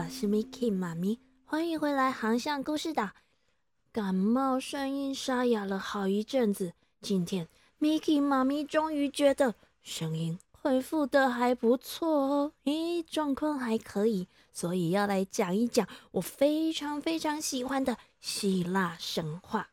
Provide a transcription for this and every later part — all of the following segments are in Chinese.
我是 Miki 妈咪，欢迎回来航向故事岛。感冒声音沙哑了好一阵子，今天 Miki 妈咪终于觉得声音恢复的还不错哦，咦，状况还可以，所以要来讲一讲我非常非常喜欢的希腊神话。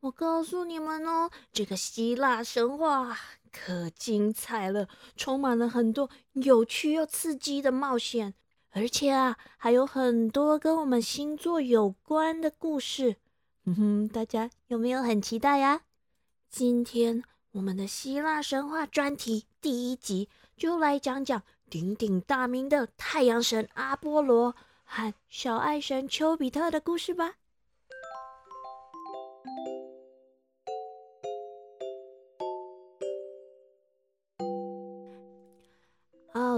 我告诉你们哦，这个希腊神话可精彩了，充满了很多有趣又刺激的冒险，而且啊，还有很多跟我们星座有关的故事。嗯哼，大家有没有很期待呀？今天我们的希腊神话专题第一集就来讲讲鼎鼎大名的太阳神阿波罗和小爱神丘比特的故事吧。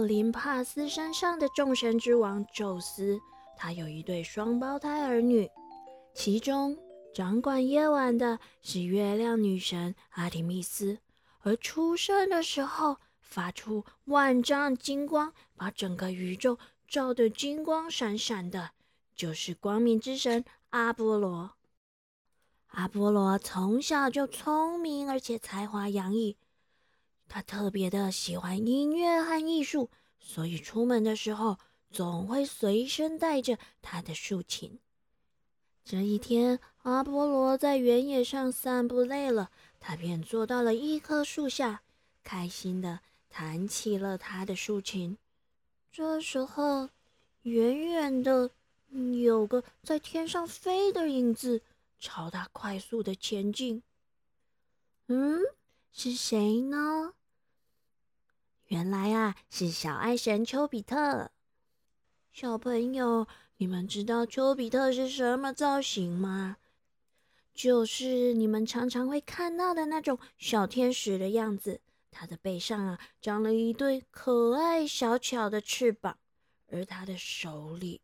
林帕斯山上的众神之王宙斯，他有一对双胞胎儿女，其中。掌管夜晚的是月亮女神阿提密斯，而出生的时候发出万丈金光，把整个宇宙照得金光闪闪的，就是光明之神阿波罗。阿波罗从小就聪明，而且才华洋溢，他特别的喜欢音乐和艺术，所以出门的时候总会随身带着他的竖琴。这一天，阿波罗在原野上散步累了，他便坐到了一棵树下，开心的弹起了他的竖琴。这时候，远远的有个在天上飞的影子朝他快速的前进。嗯，是谁呢？原来啊，是小爱神丘比特。小朋友。你们知道丘比特是什么造型吗？就是你们常常会看到的那种小天使的样子。他的背上啊，长了一对可爱小巧的翅膀，而他的手里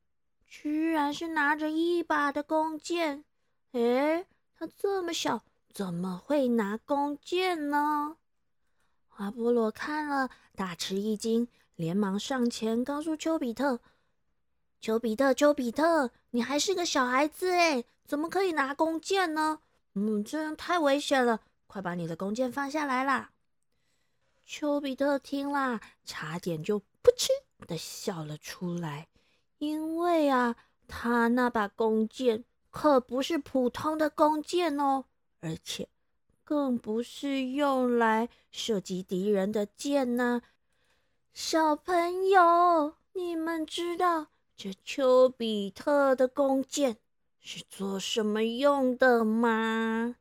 居然是拿着一把的弓箭。诶，他这么小，怎么会拿弓箭呢？阿波罗看了，大吃一惊，连忙上前告诉丘比特。丘比特，丘比特，你还是个小孩子哎，怎么可以拿弓箭呢？嗯，这样太危险了，快把你的弓箭放下来啦！丘比特听啦，差点就噗嗤的笑了出来，因为啊，他那把弓箭可不是普通的弓箭哦，而且更不是用来射击敌人的箭呢。小朋友，你们知道？这丘比特的弓箭是做什么用的吗？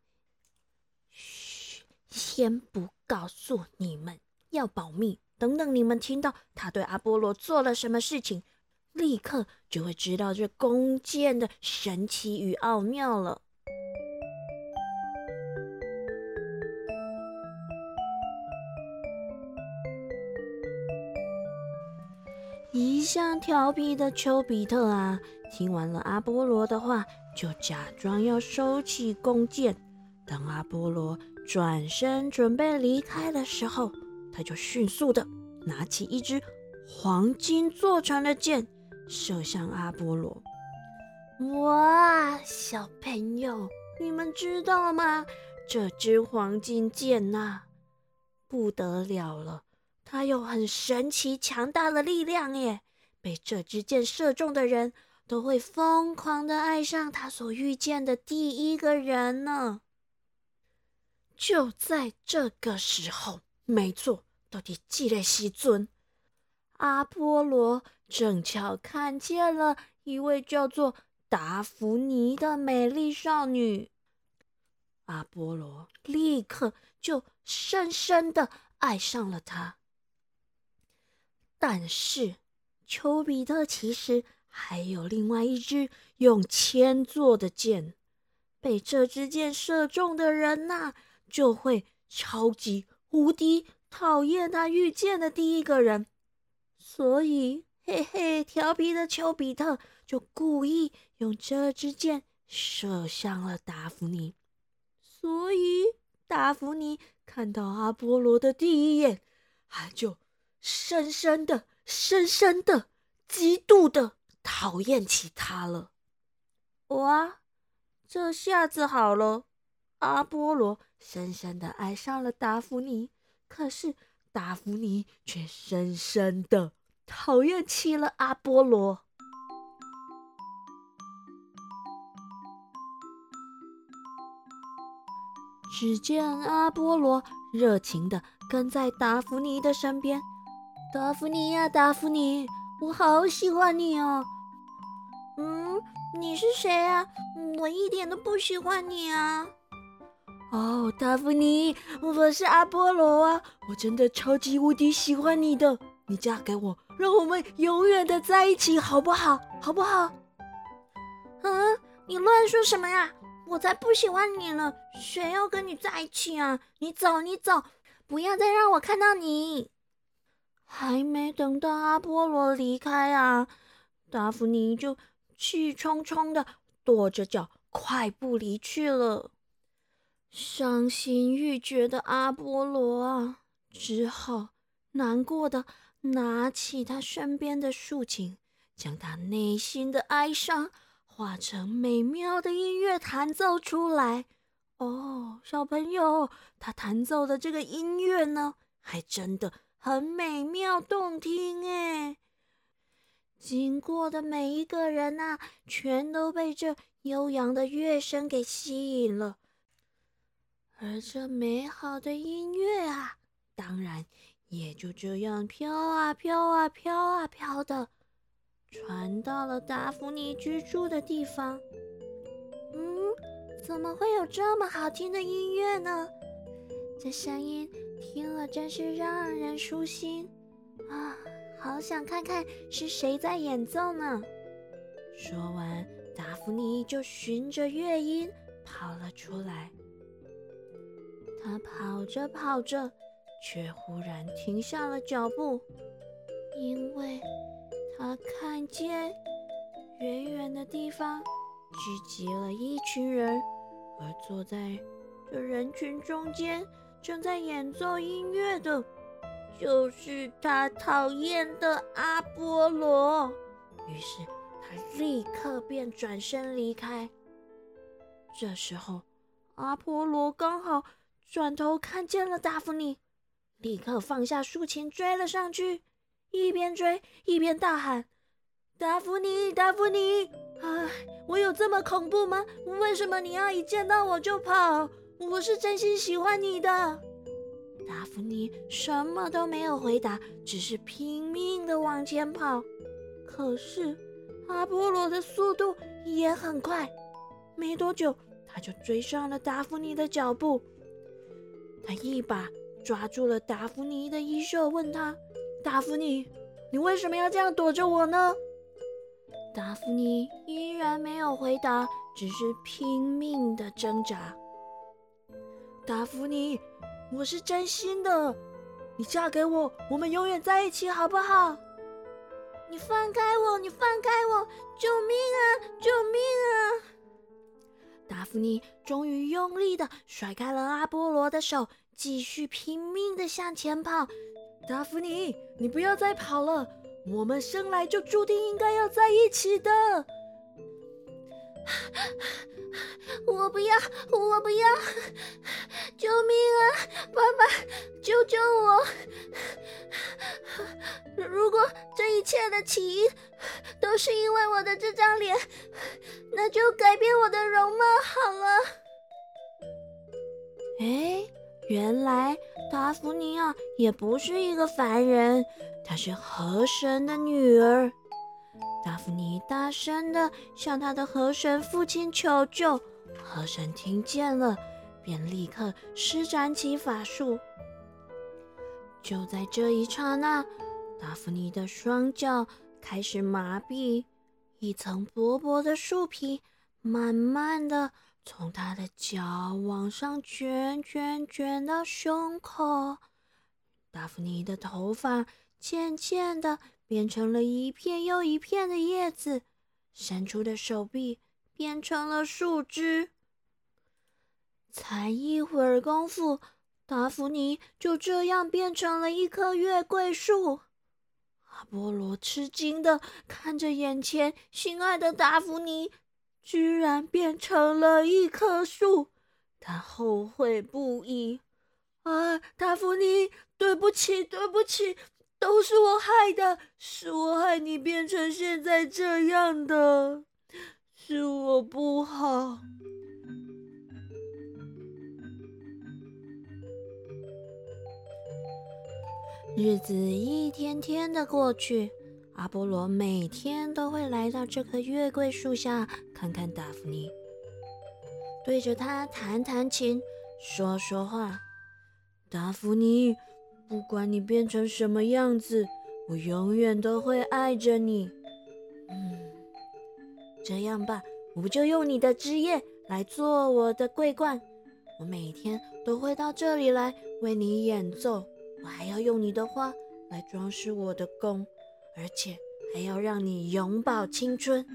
嘘，先不告诉你们，要保密。等等，你们听到他对阿波罗做了什么事情，立刻就会知道这弓箭的神奇与奥妙了。一向调皮的丘比特啊，听完了阿波罗的话，就假装要收起弓箭。当阿波罗转身准备离开的时候，他就迅速的拿起一支黄金做成的箭，射向阿波罗。哇，小朋友，你们知道吗？这支黄金箭呐，不得了了！他有很神奇、强大的力量耶！被这支箭射中的人都会疯狂的爱上他所遇见的第一个人呢。就在这个时候，没错，到底几雷西尊阿波罗正巧看见了一位叫做达芙妮的美丽少女，阿波罗立刻就深深的爱上了她。但是，丘比特其实还有另外一支用铅做的箭，被这支箭射中的人呐，就会超级无敌讨厌他遇见的第一个人。所以，嘿嘿，调皮的丘比特就故意用这支箭射向了达芙妮。所以，达芙妮看到阿波罗的第一眼，他就。深深的、深深的极度的讨厌起他了。哇，这下子好了，阿波罗深深的爱上了达芙妮，可是达芙妮却深深的讨厌起了阿波罗。只见阿波罗热情的跟在达芙妮的身边。达芙妮呀，达芙妮，我好喜欢你哦。嗯，你是谁啊？我一点都不喜欢你啊。哦，达芙妮，我是阿波罗啊，我真的超级无敌喜欢你的。你嫁给我，让我们永远的在一起，好不好？好不好？嗯，你乱说什么呀？我才不喜欢你呢！谁要跟你在一起啊？你走，你走，不要再让我看到你！还没等到阿波罗离开啊，达芙妮就气冲冲的跺着脚快步离去了。伤心欲绝的阿波罗啊，只好难过的拿起他身边的竖琴，将他内心的哀伤。化成美妙的音乐弹奏出来哦，小朋友，他弹奏的这个音乐呢，还真的很美妙动听哎。经过的每一个人呐，全都被这悠扬的乐声给吸引了，而这美好的音乐啊，当然也就这样飘啊飘啊飘啊飘的。传到了达芙妮居住的地方。嗯，怎么会有这么好听的音乐呢？这声音听了真是让人舒心啊！好想看看是谁在演奏呢。说完，达芙妮就循着乐音跑了出来。她跑着跑着，却忽然停下了脚步，因为。他看见远远的地方聚集了一群人，而坐在这人群中间正在演奏音乐的，就是他讨厌的阿波罗。于是他立刻便转身离开。这时候，阿波罗刚好转头看见了达芙妮，立刻放下竖琴追了上去。一边追一边大喊：“达芙妮，达芙妮！啊，我有这么恐怖吗？为什么你要一见到我就跑？我是真心喜欢你的。”达芙妮什么都没有回答，只是拼命的往前跑。可是阿波罗的速度也很快，没多久他就追上了达芙妮的脚步。他一把抓住了达芙妮的衣袖，问他。达芙妮，你为什么要这样躲着我呢？达芙妮依然没有回答，只是拼命的挣扎。达芙妮，我是真心的，你嫁给我，我们永远在一起，好不好？你放开我！你放开我！救命啊！救命啊！达芙妮终于用力的甩开了阿波罗的手，继续拼命的向前跑。达芙妮，你不要再跑了，我们生来就注定应该要在一起的。我不要，我不要！救命啊！爸爸，救救我！如果这一切的起因都是因为我的这张脸，那就改变我的容貌好了。哎。原来达芙妮啊，也不是一个凡人，她是河神的女儿。达芙妮大声的向她的河神父亲求救，河神听见了，便立刻施展起法术。就在这一刹那，达芙妮的双脚开始麻痹，一层薄薄的树皮慢慢的。从他的脚往上卷卷卷到胸口，达芙妮的头发渐渐的变成了一片又一片的叶子，伸出的手臂变成了树枝。才一会儿功夫，达芙妮就这样变成了一棵月桂树。阿波罗吃惊的看着眼前心爱的达芙妮，居然变成了一棵树，他后悔不已。啊，达芙妮，对不起，对不起，都是我害的，是我害你变成现在这样的，是我不好。日子一天天的过去，阿波罗每天都会来到这棵月桂树下看看达芙妮，对着她弹弹琴，说说话。达芙妮，不管你变成什么样子，我永远都会爱着你。嗯，这样吧，我就用你的枝叶来做我的桂冠，我每天都会到这里来为你演奏。我还要用你的花来装饰我的宫，而且还要让你永葆青春。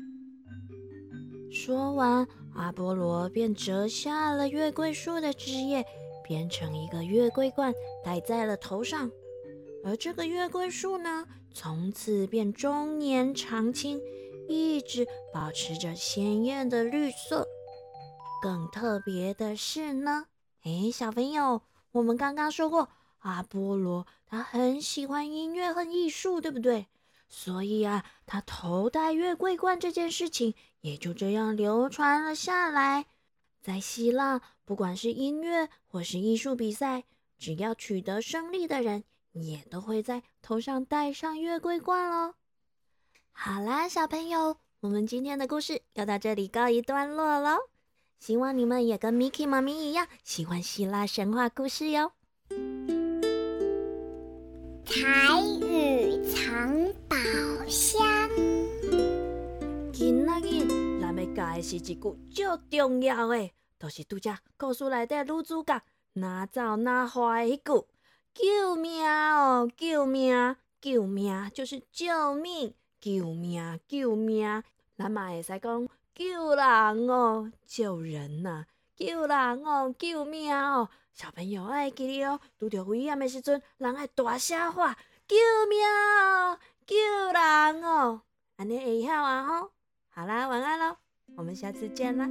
说完，阿波罗便折下了月桂树的枝叶，编成一个月桂冠，戴在了头上。而这个月桂树呢，从此便终年常青，一直保持着鲜艳的绿色。更特别的是呢，哎，小朋友，我们刚刚说过。阿波罗他很喜欢音乐和艺术，对不对？所以啊，他头戴月桂冠这件事情也就这样流传了下来。在希腊，不管是音乐或是艺术比赛，只要取得胜利的人，也都会在头上戴上月桂冠喽。好啦，小朋友，我们今天的故事要到这里告一段落喽。希望你们也跟 Miki 妈咪一样喜欢希腊神话故事哟。彩雨藏宝箱。今仔日咱要教的是一句最重要的，就是拄则故事内底女主角哪走哪花的迄句：救命哦，救命，救命，就是救命，救命，救命。咱嘛会使讲救人哦，救人呐，救人哦，救命哦。小朋友爱记得哦，拄着危险的时阵，人爱大声喊救命哦，救人哦，安尼会晓啊吼。好啦，晚安喽，我们下次见啦。